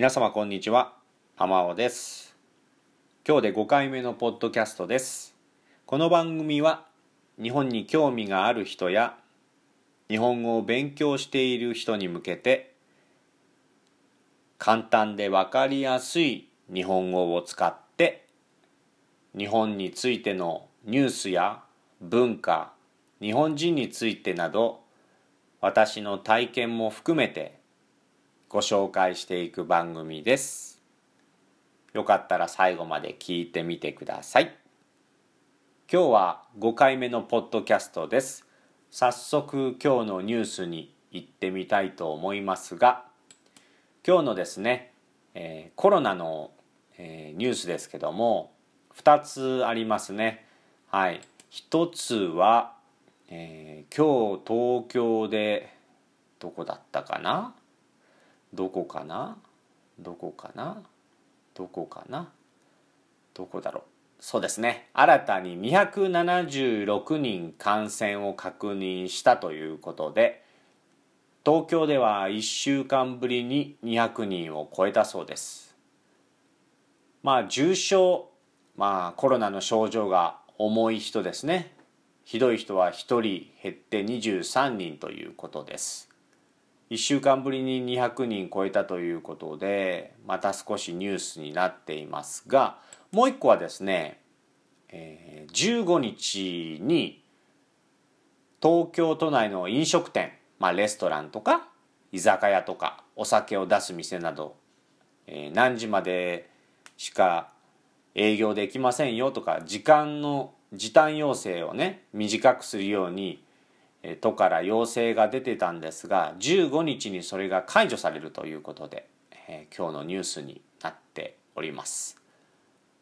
皆様こんにちは。浜尾です。今日で5回目のポッドキャストです。この番組は日本に興味がある人や日本語を勉強している人に向けて簡単でわかりやすい日本語を使って日本についてのニュースや文化日本人についてなど私の体験も含めてご紹介していく番組です。よかったら最後まで聞いてみてください。今日は5回目のポッドキャストです。早速今日のニュースに行ってみたいと思いますが、今日のですね、えー、コロナの、えー、ニュースですけども、2つありますね。はい。1つは、えー、今日東京でどこだったかな？どこかな？どこかな？どこかな？どこだろう？そうですね。新たに276人感染を確認したということで東京では1週間ぶりに200人を超えたそうです。まあ重症まあコロナの症状が重い人ですね。ひどい人は1人減って23人ということです。1週間ぶりに200人超えたということでまた少しニュースになっていますがもう一個はですね、えー、15日に東京都内の飲食店、まあ、レストランとか居酒屋とかお酒を出す店など、えー、何時までしか営業できませんよとか時間の時短要請をね短くするように都から要請が出てたんですが15日にそれが解除されるということで、えー、今日のニュースになっております。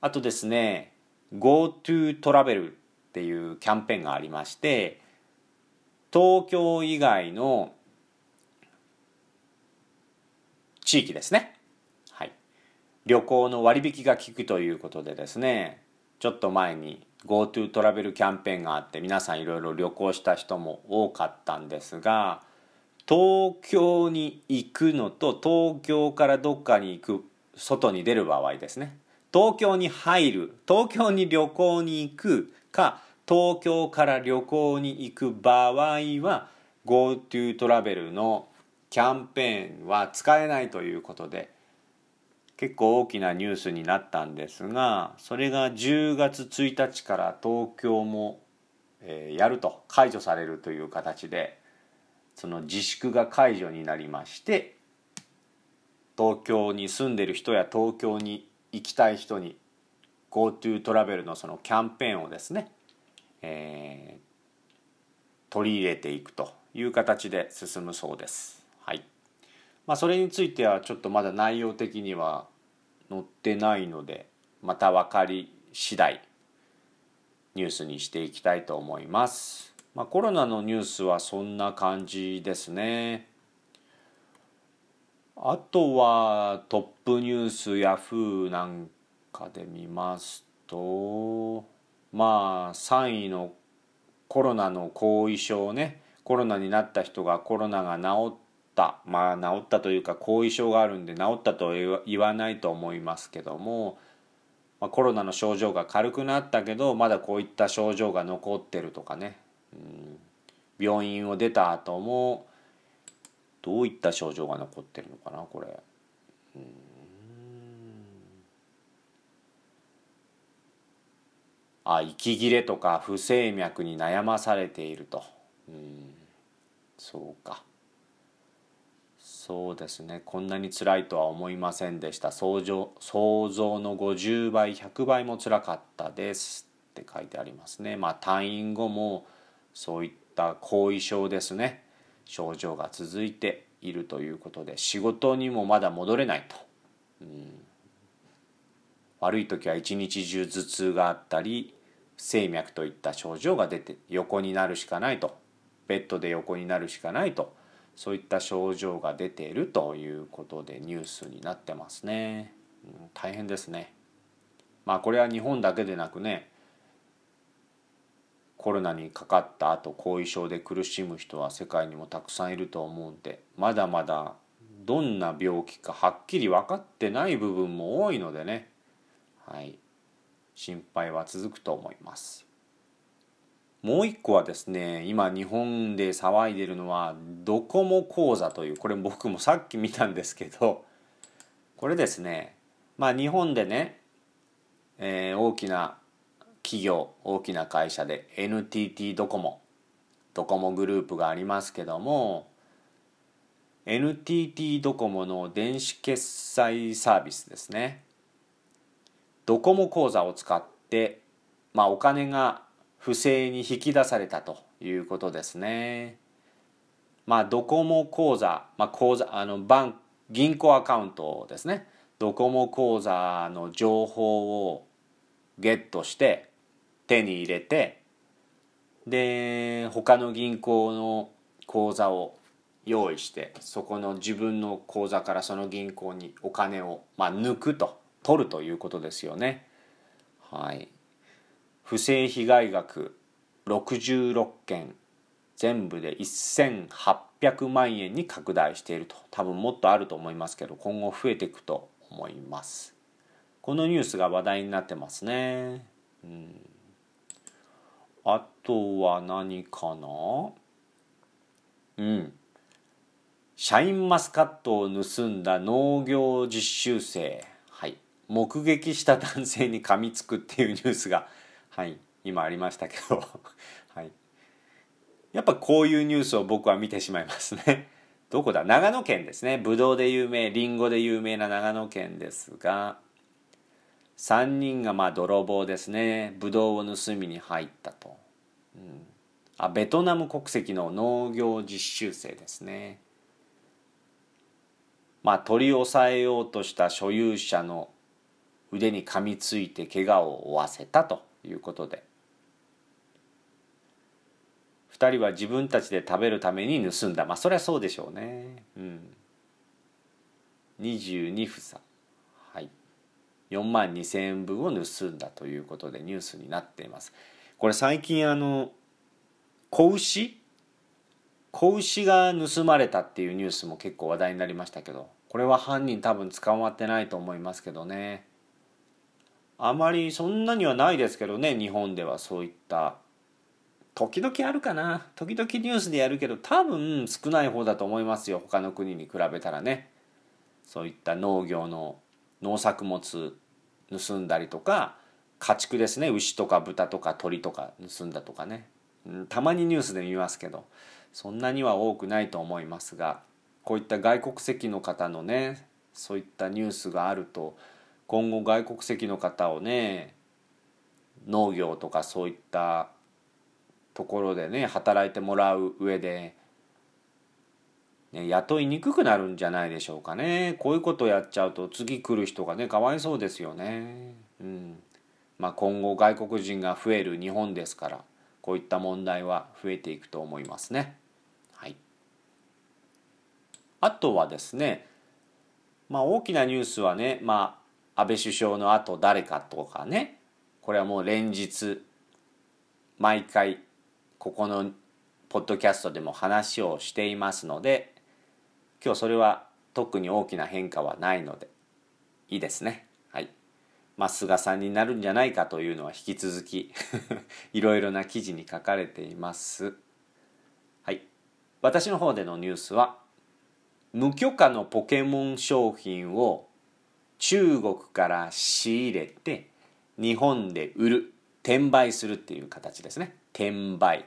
あとですね GoTo トラベルっていうキャンペーンがありまして東京以外の地域ですね、はい、旅行の割引が効くということでですねちょっと前に GoTo トラベルキャンペーンがあって皆さんいろいろ旅行した人も多かったんですが東京に行くのと東京からどっかに行く外に出る場合ですね。東京に入る東京に旅行に行くか東京から旅行に行く場合は GoTo トラベルのキャンペーンは使えないということで結構大きなニュースになったんですがそれが10月1日から東京も、えー、やると解除されるという形でその自粛が解除になりまして東京に住んでる人や東京に行きたい人に GoTo トラベルのそのキャンペーンをですね、えー、取り入れていくという形で進むそうです。まあ、それについてはちょっとまだ内容的には載ってないのでまた分かり次第ニュースにしていきたいと思います。まあ、コロナのニュースはそんな感じですね。あとはトップニュースヤフーなんかで見ますとまあ3位のコロナの後遺症ねコロナになった人がコロナが治っった。まあ治ったというか後遺症があるんで治ったとは言わないと思いますけども、まあ、コロナの症状が軽くなったけどまだこういった症状が残ってるとかね、うん、病院を出た後もどういった症状が残ってるのかなこれ。うん。あ息切れとか不整脈に悩まされていると。うん。そうか。そうですね。こんなに辛いとは思いませんでした。想像想像の50倍100倍も辛かったですって書いてありますね。まあ退院後もそういった後遺症ですね。症状が続いているということで仕事にもまだ戻れないと、うん、悪い時は一日中頭痛があったり不整脈といった症状が出て横になるしかないと。ベッドで横になるしかないと。そういった症状が出ているということでニュースになってますね、うん、大変ですね。まあこれは日本だけでなくねコロナにかかった後後遺症で苦しむ人は世界にもたくさんいると思うんでまだまだどんな病気かはっきり分かってない部分も多いのでねはい心配は続くと思います。もう一個はですね今日本で騒いでるのはドコモ口座というこれ僕もさっき見たんですけどこれですねまあ日本でね、えー、大きな企業大きな会社で NTT ドコモドコモグループがありますけども NTT ドコモの電子決済サービスですね。ドコモ口座を使って、まあ、お金が不正に引き出されたということですね。まあ、ドコモ口座、まあ、口座あのバン銀行アカウントですねドコモ口座の情報をゲットして手に入れてで他の銀行の口座を用意してそこの自分の口座からその銀行にお金を、まあ、抜くと取るということですよね。はい、不正被害額66件全部で1800万円に拡大していると。多分もっとあると思いますけど今後増えていくと思います。このニュースが話題になってますね、うん、あとは何かな？うん。シャインマスカットを盗んだ農業実習生、はい、目撃した男性に噛みつくっていうニュースが、はい、今ありましたけど、はい、やっぱこういうニュースを僕は見てしまいますね。どこだ？長野県ですね。ぶどうで有名、りんごで有名な長野県ですが、3人がまあ泥棒ですね。ぶどうを盗みに入ったと。うん、あベトナム国籍の農業実習生ですね。まあ、取り押さえようとした所有者の腕に噛みついて怪我を負わせたということで。2人は自分たちで食べるために盗んだ。まあそりゃそうでしょうね。うん。22房。はい。4万2,000円分を盗んだということでニュースになっています。これ最近あの子牛？子牛が盗まれたっていうニュースも結構話題になりましたけどこれは犯人多分捕まってないと思いますけどね。あまりそんなにはないですけどね日本ではそういった。時々あるかな。時々ニュースでやるけど多分少ない方だと思いますよ。他の国に比べたらね。そういった農業の農作物盗んだりとか家畜ですね。牛とか豚とか鳥とか盗んだとかね、うん、たまにニュースで見ますけどそんなには多くないと思いますがこういった外国籍の方のねそういったニュースがあると今後外国籍の方をね農業とかそういったところでね働いてもらう上で、ね、雇いにくくなるんじゃないでしょうかねこういうことやっちゃうと次来る人がねかわいそうですよね。うんまあ、今後外国人が増える日本ですからこういった問題は増えていくと思いますね。はいあとはですね、まあ、大きなニュースはね、まあ、安倍首相のあと誰かとかねこれはもう連日毎回ここのポッドキャストでも話をしていますので今日それは特に大きな変化はないのでいいですね。はい。まあ、菅さんになるんじゃないかというのは引き続き いろいろな記事に書かれています。はい。私の方でのニュースは無許可のポケモン商品を中国から仕入れて日本で売る転売するっていう形ですね。転売。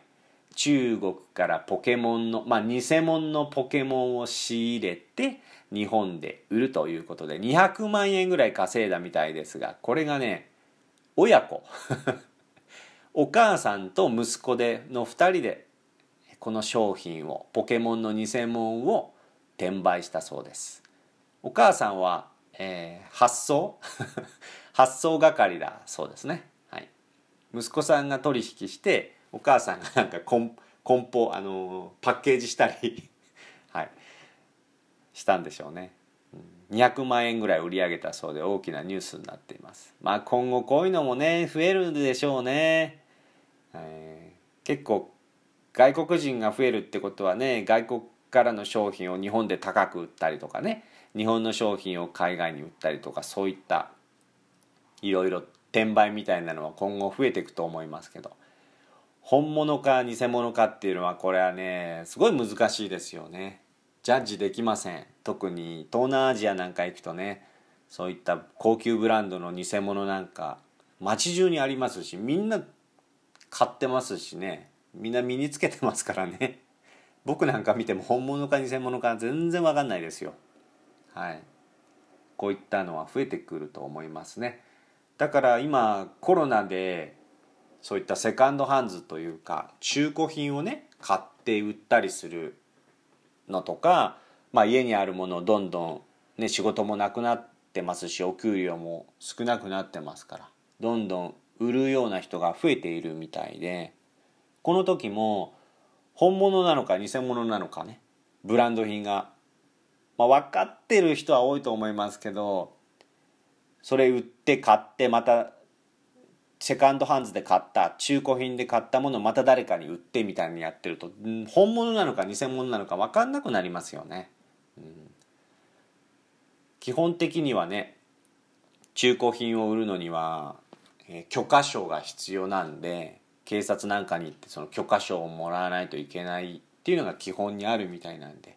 中国からポケモンのまあ偽物のポケモンを仕入れて日本で売るということで200万円ぐらい稼いだみたいですがこれがね親子。お母さんと息子での2人でこの商品をポケモンの偽物を転売したそうです。お母さんは、えー、発送 発送係だそうですね、はい、息子さんが取引してお母さんがなんか梱梱包あのパッケージしたり はい。したんでしょうね。200万円ぐらい売り上げたそうで大きなニュースになっています。まあ今後こういうのもね増えるでしょうね、えー、結構外国人が増えるってことはね外国からの商品を日本で高く売ったりとかね。日本の商品を海外に売ったりとかそういったいろいろ転売みたいなのは今後増えていくと思いますけど本物か偽物かっていうのはこれはねすごい難しいですよね。ジャッジできません。特に東南アジアなんか行くとねそういった高級ブランドの偽物なんか街中にありますしみんな買ってますしね。みんな身につけてますからね。僕なんか見ても本物か偽物か全然わかんないですよ。はい。こういったのは増えてくると思いますね。だから今コロナでそういったセカンドハンズというか中古品をね買って売ったりするのとか、まあ、家にあるものをどんどん、ね、仕事もなくなってますしお給料も少なくなってますからどんどん売るような人が増えているみたいでこの時も本物なのか偽物なのかねブランド品が、まあ、分かってる人は多いと思いますけどそれ売って買ってまたセカンドハンズで買った中古品で買ったものをまた誰かに売ってみたいにやってると本物なのか偽物なのか分かんなくなりますよね。うん、基本的にはね中古品を売るのには、えー、許可証が必要なんで警察なんかに行ってその許可証をもらわないといけないっていうのが基本にあるみたいなんで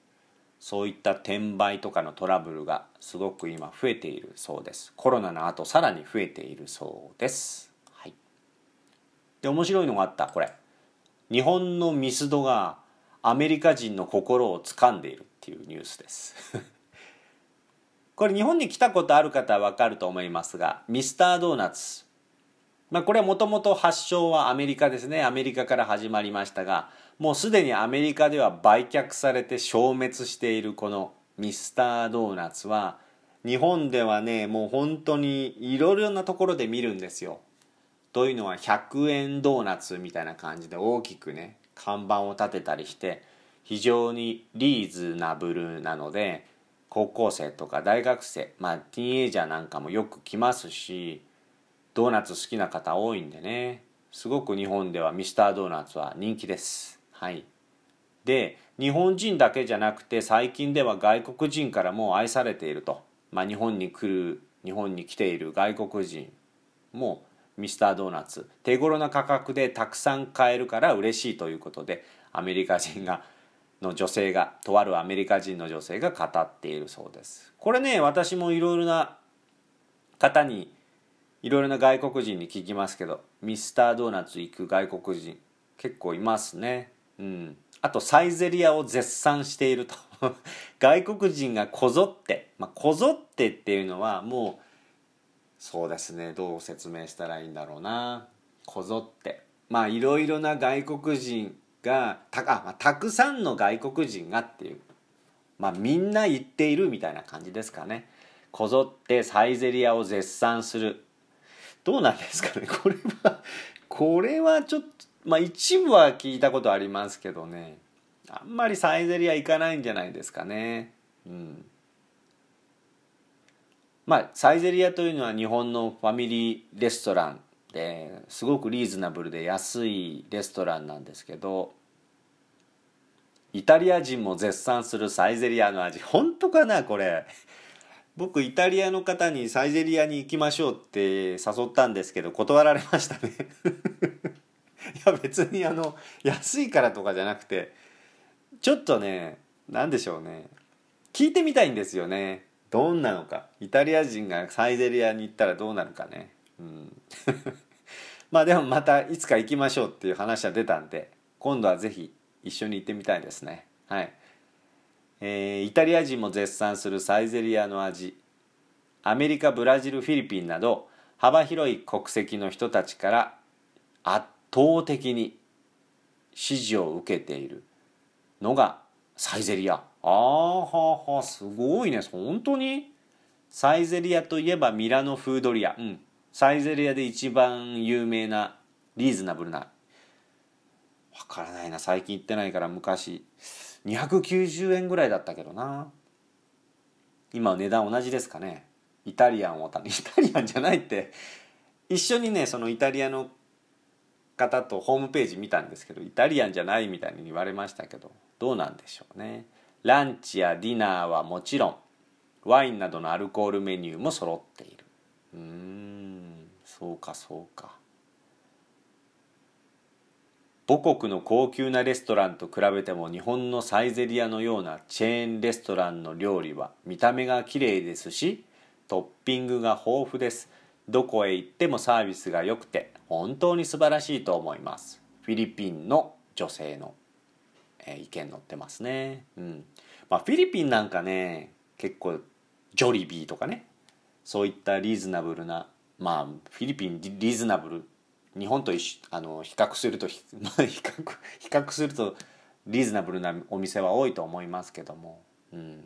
そういった転売とかのトラブルがすごく今増えているそうです。コロナの後さらに増えているそうです。はい。で面白いのがあった。これ。日本のミスドがアメリカ人の心を掴んでいるっていうニュースです。これ日本に来たことある方は分かると思いますがミスタードーナツまあこれはもともと発祥はアメリカですねアメリカから始まりましたがもうすでにアメリカでは売却されて消滅しているこのミスタードーナツは日本ではねもう本当にいろいろなところで見るんですよ。というのは100円ドーナツみたいな感じで大きくね看板を立てたりして非常にリーズナブルなので高校生とか大学生まあティーンエイジャーなんかもよく来ますしドーナツ好きな方多いんでね。すごく日本ではミスタードーナツは人気です。はい、で日本人だけじゃなくて最近では外国人からも愛されていると、まあ、日本に来る日本に来ている外国人もミスタードーナツ。手頃な価格でたくさん買えるから嬉しいということでアメリカ人がの女性がとあるアメリカ人の女性が語っているそうです。これね私もいろいろな方にいろいろな外国人に聞きますけどミスタードーナツ行く外国人結構いますね。うん、あとサイゼリアを絶賛していると。外国人がこぞって、まあ、こぞってっていうのはもうそうですね。どう説明したらいいんだろうな。こぞって。まあいろいろな外国人がたあ、まあ、たくさんの外国人がっていうまあみんな言っているみたいな感じですかね。こぞってサイゼリアを絶賛する。どうなんですかね。これはこれはちょっとまあ一部は聞いたことありますけどね。あんまりサイゼリア行かないんじゃないですかね。うん。まあサイゼリアというのは日本のファミリーレストランですごくリーズナブルで安いレストランなんですけどイタリア人も絶賛するサイゼリアの味。本当かなこれ。僕イタリアの方にサイゼリアに行きましょうって誘ったんですけど断られましたね。いや別にあの安いからとかじゃなくてちょっとね何でしょうね。聞いてみたいんですよね。どんなのか。イタリア人がサイゼリアに行ったらどうなるかね。うん。まあでもまたいつか行きましょうっていう話は出たんで今度はぜひ一緒に行ってみたいですね。はい。えー、イタリア人も絶賛するサイゼリアの味アメリカブラジルフィリピンなど幅広い国籍の人たちから圧倒的に支持を受けているのがサイゼリア。ああははすごいね。本当に？サイゼリアといえばミラノフードリア。うん。サイゼリアで一番有名なリーズナブルな。わからないな。最近行ってないから昔。290円ぐらいだったけどな。今値段同じですかね。イタリアンを イタリアンじゃないって。一緒にねそのイタリアの方とホームページ見たんですけどイタリアンじゃないみたいに言われましたけどどうなんでしょうね。ランチやディナーはもちろんワインなどのアルコールメニューも揃っている。うーんそうかそうか。母国の高級なレストランと比べても日本のサイゼリアのようなチェーンレストランの料理は見た目が綺麗ですしトッピングが豊富です。どこへ行ってもサービスが良くて本当に素晴らしいと思います。フィリピンの女性の、えー、意見載ってますね。うん。まあフィリピンなんかね結構ジョリビーとかねそういったリーズナブルなまあフィリピンリーズナブル日本と一あの比較すると 比較比較するとリーズナブルなお店は多いと思いますけども、うん、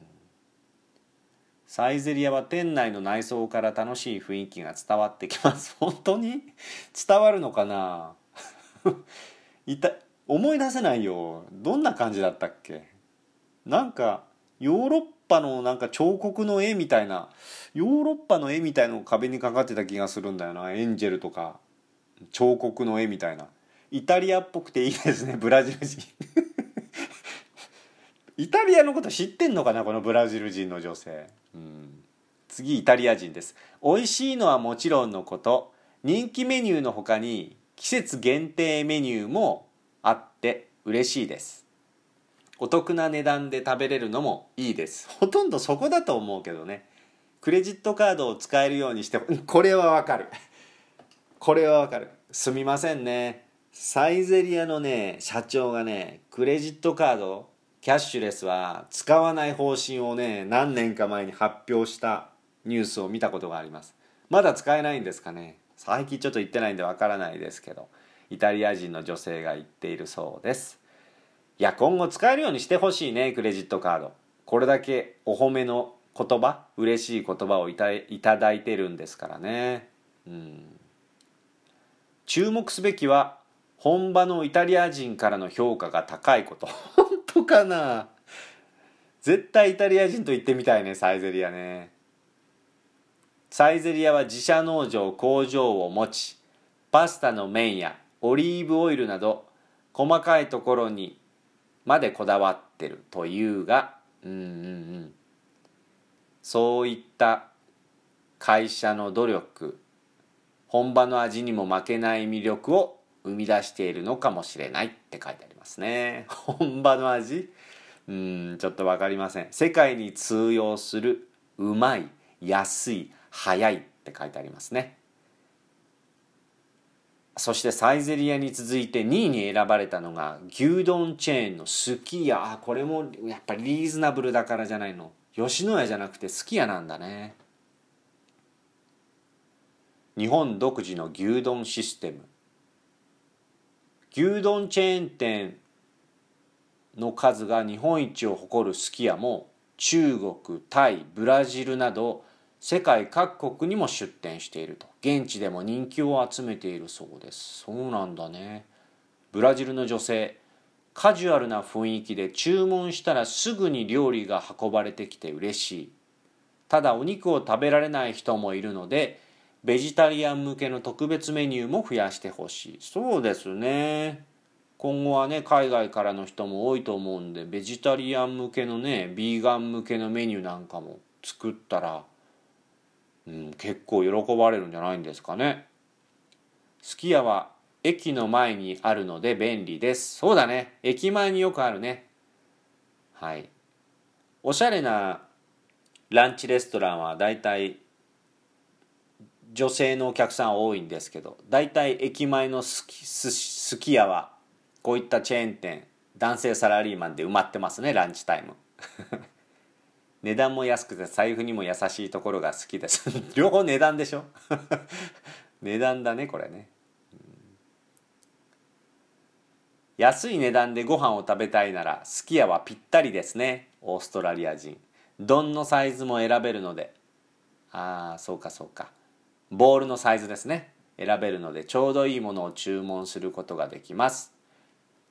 サイゼリアは店内の内装から楽しい雰囲気が伝わってきます。本当に？伝わるのかな？い。た思い出せないよ。どんな感じだったっけ？なんかヨーロッパのなんか彫刻の絵みたいなヨーロッパの絵みたいの壁にかかってた気がするんだよな。エンジェルとか。彫刻の絵みたいな。イタリアっぽくていいですね ブラジル人。イタリアのこと知ってんのかなこのブラジル人の女性、うん、次イタリア人です。美味しいのはもちろんのこと人気メニューの他に季節限定メニューもあって嬉しいです。お得な値段で食べれるのもいいです。ほとんどそこだと思うけどね。クレジットカードを使えるようにしてこれはわかる。これはわかる。すみませんね。サイゼリアのね社長がねクレジットカードキャッシュレスは使わない方針をね何年か前に発表したニュースを見たことがあります。まだ使えないんですかね。最近ちょっと言ってないんでわからないですけどイタリア人の女性が言っているそうです。いや今後使えるようにしてほしいねクレジットカード。これだけお褒めの言葉嬉しい言葉をいたいただいてるんですからね。うん。注目すべきは本場のイタリア人からの評価が高いこと。本当かな？絶対イタリア人と行ってみたいねサイゼリアね。サイゼリアは自社農場工場を持ちパスタの麺やオリーブオイルなど細かいところにまでこだわってるというがうんうんうん。そういった会社の努力本場の味にも負けない魅力を生み出しているのかもしれないって書いてありますね。本場の味うんちょっと分かりません。世界に通用するうまい安い早いって書いてありますね。そしてサイゼリアに続いて2位に選ばれたのが牛丼チェーンのすき家。あこれもやっぱりリーズナブルだからじゃないの。吉野家じゃなくてすき家なんだね。日本独自の牛丼システム。牛丼チェーン店の数が日本一を誇るすき家も中国タイブラジルなど世界各国にも出店していると。現地でも人気を集めているそうです。そうなんだね。ブラジルの女性カジュアルな雰囲気で注文したらすぐに料理が運ばれてきて嬉しい。ただお肉を食べられない人もいるのでベジタリアン向けの特別メニューも増やしてほしい。そうですね。今後はね海外からの人も多いと思うんでベジタリアン向けのねビーガン向けのメニューなんかも作ったら、うん、結構喜ばれるんじゃないんですかね。すき家は駅の前にあるので便利です。そうだね。駅前によくあるね。はい。おしゃれなランチレストランはだいたい女性のお客さん多いんですけど大体駅前のすきすすき家はこういったチェーン店男性サラリーマンで埋まってますねランチタイム。値段も安くて財布にも優しいところが好きです。両方値段でしょ？値段だねこれね、安い値段でご飯を食べたいならすき家はぴったりですねオーストラリア人。丼のサイズも選べるので。ああそうかそうか。ボールのサイズですね。選べるのでちょうどいいものを注文することができます。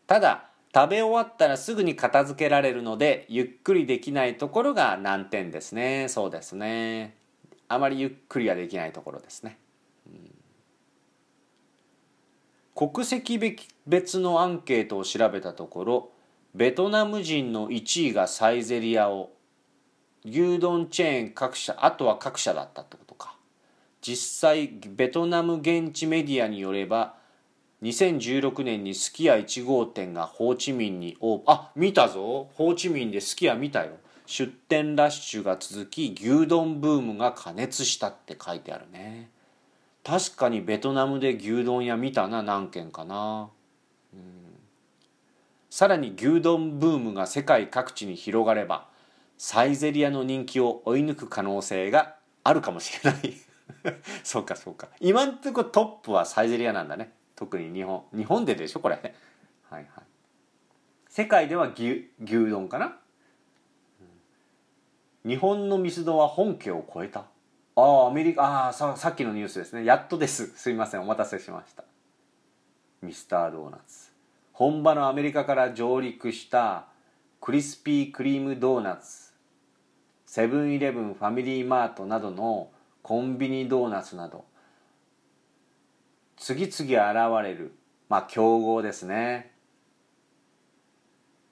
ただ食べ終わったらすぐに片付けられるのでゆっくりできないところが難点ですね。そうですね。あまりゆっくりはできないところですね、うん、国籍別のアンケートを調べたところベトナム人の1位がサイゼリヤを牛丼チェーン各社あとは各社だったってこと。実際ベトナム現地メディアによれば2016年にすき家1号店がホーチミンにオープン。あ見たぞ。ホーチミンですき家見たよ。出店ラッシュが続き牛丼ブームが加熱したって書いてあるね。確かにベトナムで牛丼屋見たな。何軒かな、うん、さらに牛丼ブームが世界各地に広がればサイゼリアの人気を追い抜く可能性があるかもしれない。そうかそうか。今んとこトップはサイゼリアなんだね。特に日本。日本ででしょこれ。はいはい。世界では牛牛丼かな、うん、日本のミスドは本家を超えた？ああアメリカああささっきのニュースですね。やっとです。すいません。お待たせしました。ミスタードーナツ。本場のアメリカから上陸したクリスピークリームドーナツ。セブンイレブンファミリーマートなどのコンビニドーナツなど。次々現れる。まあ競合ですね。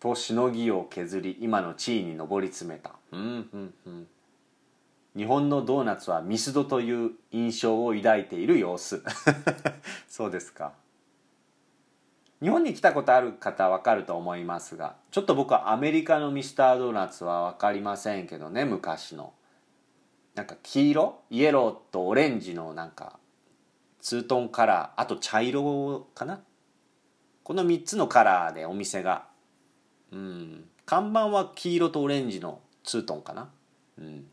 としのぎを削り今の地位に上り詰めた。うんうんうん。日本のドーナツはミスドという印象を抱いている様子。そうですか。日本に来たことある方は分かると思いますがちょっと僕はアメリカのミスタードーナツは分かりませんけどね昔の。なんか黄色イエローとオレンジのなんかツートンカラーあと茶色かな？この3つのカラーでお店が。うん。看板は黄色とオレンジのツートンかな？うん。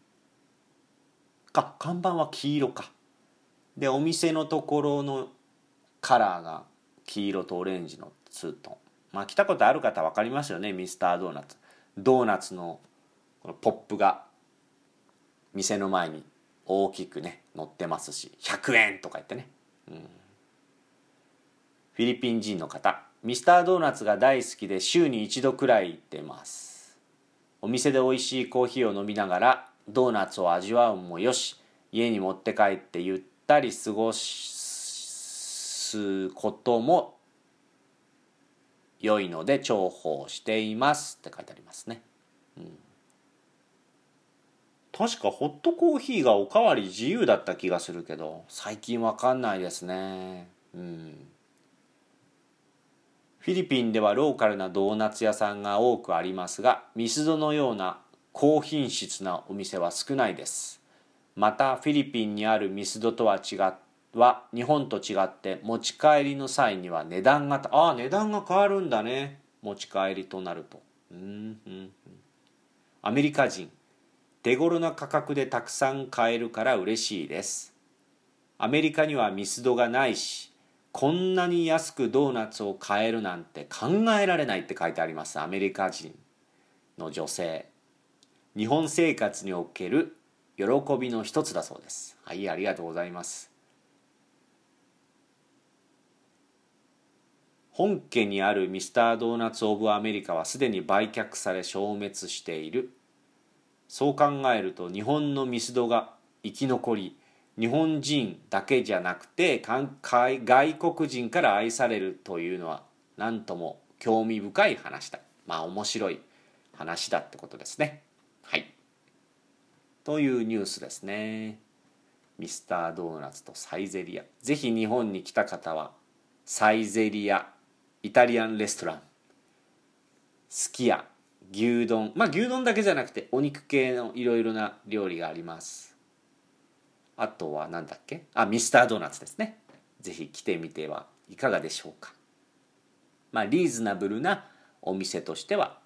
か看板は黄色か。でお店のところのカラーが黄色とオレンジのツートン。まあ来たことある方分かりますよねミスタードーナツ。ドーナツのこのポップが。店の前に大きくね載ってますし100円とか言ってね、うん、フィリピン人の方ミスタードーナツが大好きで週に一度くらい行ってます。お店で美味しいコーヒーを飲みながらドーナツを味わうもよし家に持って帰ってゆったり過ごすことも良いので重宝していますって書いてありますね、うん。確かホットコーヒーがおかわり自由だった気がするけど最近わかんないですね。うん。フィリピンではローカルなドーナツ屋さんが多くありますがミスドのような高品質なお店は少ないです。またフィリピンにあるミスドとは違は日本と違って持ち帰りの際には値段がああ値段が変わるんだね。持ち帰りとなると。うんうん。アメリカ人。手頃な価格でたくさん買えるから嬉しいです。アメリカにはミスドがないしこんなに安くドーナツを買えるなんて考えられないって書いてありますアメリカ人の女性。日本生活における喜びの一つだそうです。はいありがとうございます。本家にあるミスタードーナツ・オブ・アメリカはすでに売却され消滅しているそう考えると日本のミスドが生き残り日本人だけじゃなくて外国人から愛されるというのは何とも興味深い話だ。まあ面白い話だってことですね。はい。というニュースですね。ミスタードーナツとサイゼリア。ぜひ日本に来た方はサイゼリアイタリアンレストラン。すき家牛丼。まあ牛丼だけじゃなくてお肉系のいろいろな料理があります。あとは何だっけ？あミスタードーナツですね。ぜひ来てみてはいかがでしょうか。まあリーズナブルなお店としては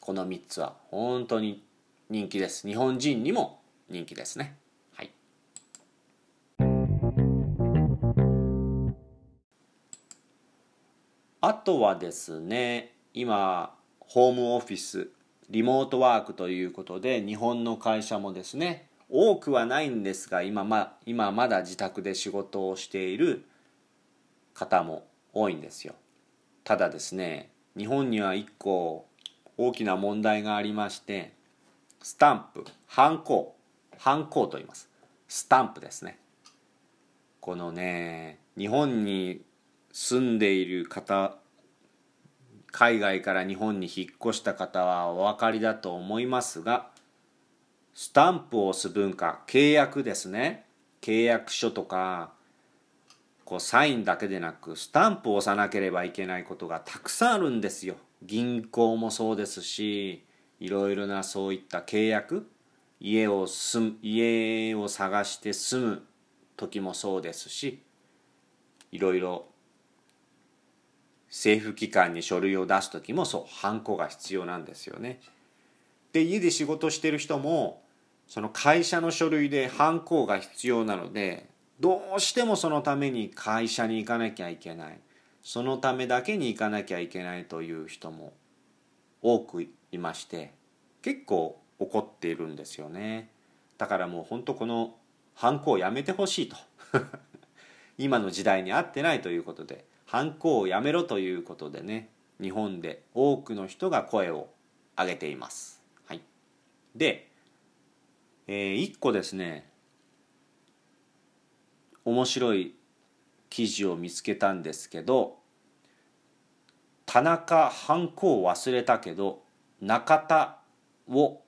この3つは本当に人気です。日本人にも人気ですね。はい。あとはですね今ホームオフィスリモートワークということで日本の会社もですね多くはないんですが今ま今まだ自宅で仕事をしている方も多いんですよ。ただですね日本には1個大きな問題がありましてスタンプハンコハンコと言います。スタンプですね。このね日本に住んでいる方海外から日本に引っ越した方はお分かりだと思いますがスタンプを押す文化契約ですね。契約書とかこうサインだけでなくスタンプを押さなければいけないことがたくさんあるんですよ。銀行もそうですしいろいろなそういった契約家を住む家を探して住む時もそうですしいろいろ政府機関に書類を出す時もそうハンコが必要なんですよね。で家で仕事してる人もその会社の書類でハンコが必要なのでどうしてもそのために会社に行かなきゃいけない。そのためだけに行かなきゃいけないという人も多くいまして結構怒っているんですよね。だからもう本当このハンコをやめてほしいと。今の時代に合ってないということでハンコをやめろということでね日本で多くの人が声を上げています。はい、で、えー、1個ですね面白い記事を見つけたんですけど田中ハンコを忘れたけど中田を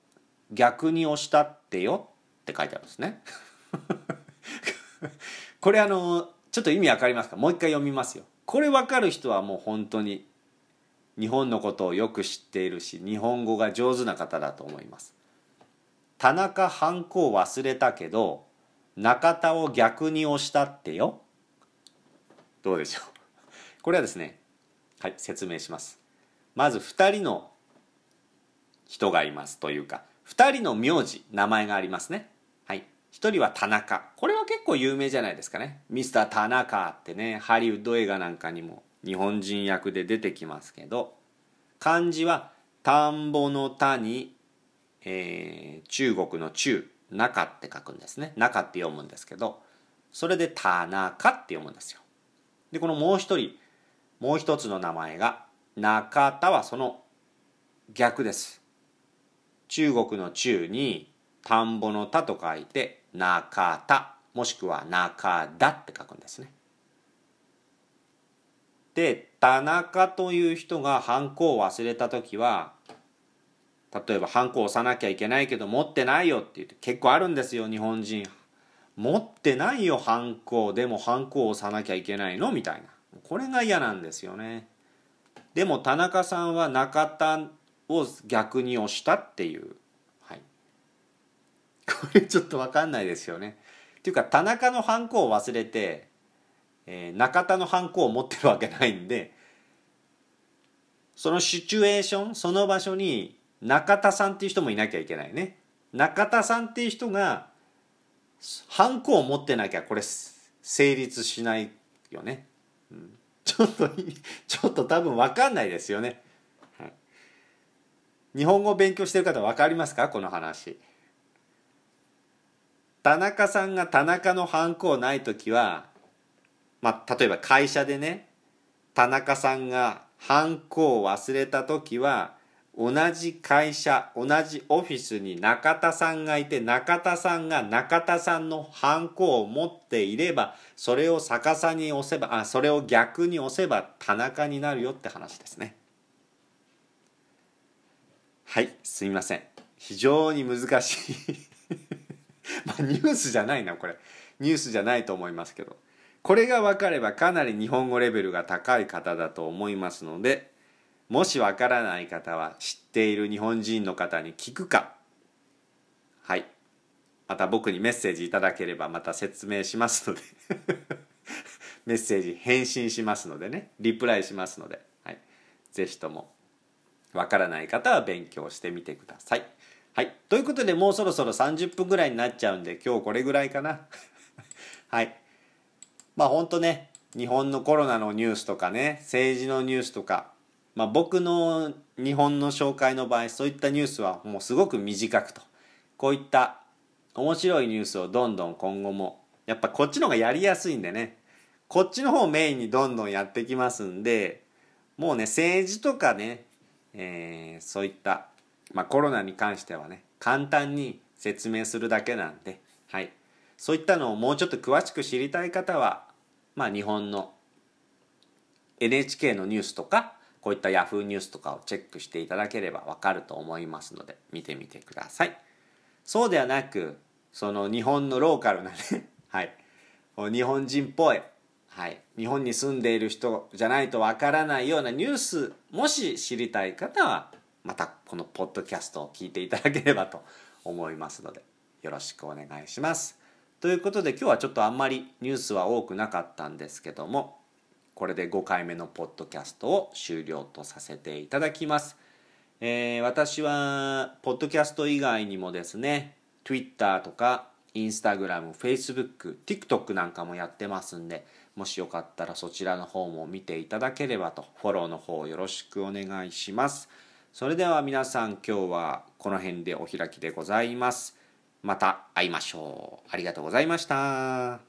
逆に押したってよって書いてあるんですね。これあのちょっと意味わかりますか？もう一回読みますよ。これ分かる人はもう本当に日本のことをよく知っているし日本語が上手な方だと思います。田中ハンコを忘れたけど中田を逆に押したってよ。どうでしょう。これはですねはい説明します。まず2人の人がいますというか2人の名字名前がありますね。一人は田中。これは結構有名じゃないですかね。ミスター田中ってねハリウッド映画なんかにも日本人役で出てきますけど漢字は田んぼの田に、えー、中国の中中って書くんですね。中って読むんですけどそれで田中って読むんですよ。でこのもう一人もう一つの名前が中田はその逆です。中国の中に田んぼの田と書いて中田もしくは中田って書くんですね。で田中という人がハンコを忘れた時は例えばハンコを押さなきゃいけないけど持ってないよって言って結構あるんですよ日本人。持ってないよハンコでもハンコを押さなきゃいけないの？みたいなこれが嫌なんですよね。でも田中さんは中田を逆に押したっていうこれちょっと分かんないですよね。っていうか田中のハンコを忘れて、えー、中田のハンコを持ってるわけないんでそのシチュエーションその場所に中田さんっていう人もいなきゃいけないね。中田さんっていう人がハンコを持ってなきゃこれ成立しないよね。ちょっとちょっと多分分かんないですよね。日本語を勉強してる方分かりますか？この話。田中さんが田中のハンコをない時は、まあ、例えば会社でね田中さんがハンコを忘れた時は同じ会社同じオフィスに中田さんがいて中田さんが中田さんのハンコを持っていればそれを逆さに押せばあそれを逆に押せば田中になるよって話ですね。はいすみません。非常に難しい。まあニュースじゃないなこれ。ニュースじゃないと思いますけど。これが分かればかなり日本語レベルが高い方だと思いますのでもし分からない方は知っている日本人の方に聞くか。はい。また僕にメッセージいただければまた説明しますので。メッセージ返信しますのでね。リプライしますので、はい、ぜひともわからない方は勉強してみてください。はい。ということで、もうそろそろ30分ぐらいになっちゃうんで、今日これぐらいかな。はい。まあ本当ね、日本のコロナのニュースとかね、政治のニュースとか、まあ僕の日本の紹介の場合、そういったニュースはもうすごく短くと。こういった面白いニュースをどんどん今後も、やっぱこっちの方がやりやすいんでね、こっちの方をメインにどんどんやってきますんで、もうね、政治とかね、えー、そういったまあ、コロナに関してはね簡単に説明するだけなんで、はい、そういったのをもうちょっと詳しく知りたい方は、まあ、日本の NHK のニュースとかこういった Yahoo! ニュースとかをチェックしていただければわかると思いますので見てみてください。そうではなくその日本のローカルなね はい。日本人っぽいはい、日本に住んでいる人じゃないとわからないようなニュースもし知りたい方はまたこのポッドキャストを聞いていただければと思いますのでよろしくお願いします。ということで今日はちょっとあんまりニュースは多くなかったんですけどもこれで5回目のポッドキャストを終了とさせていただきます。えー、私はポッドキャスト以外にもですね Twitter とか Instagram、Facebook、TikTok なんかもやってますんでもしよかったらそちらの方も見ていただければとフォローの方よろしくお願いしますそれでは皆さん今日はこの辺でお開きでございます。また会いましょう。ありがとうございました。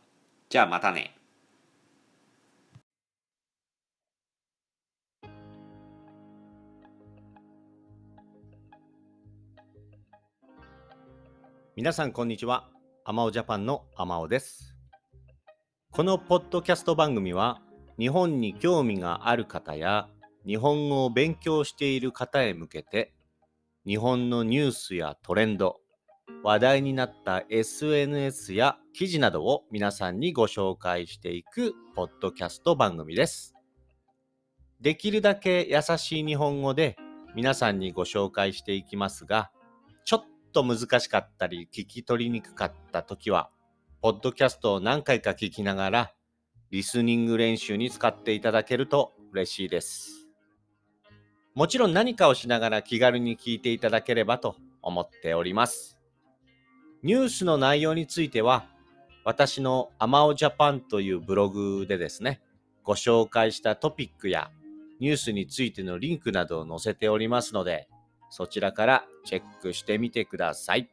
じゃあまたね。皆さんこんにちは。アマオジャパンのアマオです。このポッドキャスト番組は日本に興味がある方や日本語を勉強している方へ向けて日本のニュースやトレンド話題になった SNS や記事などを皆さんにご紹介していくポッドキャスト番組です。できるだけ優しい日本語で皆さんにご紹介していきますが、ちょっと難しかったり聞き取りにくかった時はポッドキャストを何回か聞きながら、リスニング練習に使っていただけると嬉しいです。もちろん何かをしながら気軽に聞いていただければと思っております。ニュースの内容については、私のアマオジャパンというブログでですね、ご紹介したトピックやニュースについてのリンクなどを載せておりますので、そちらからチェックしてみてください。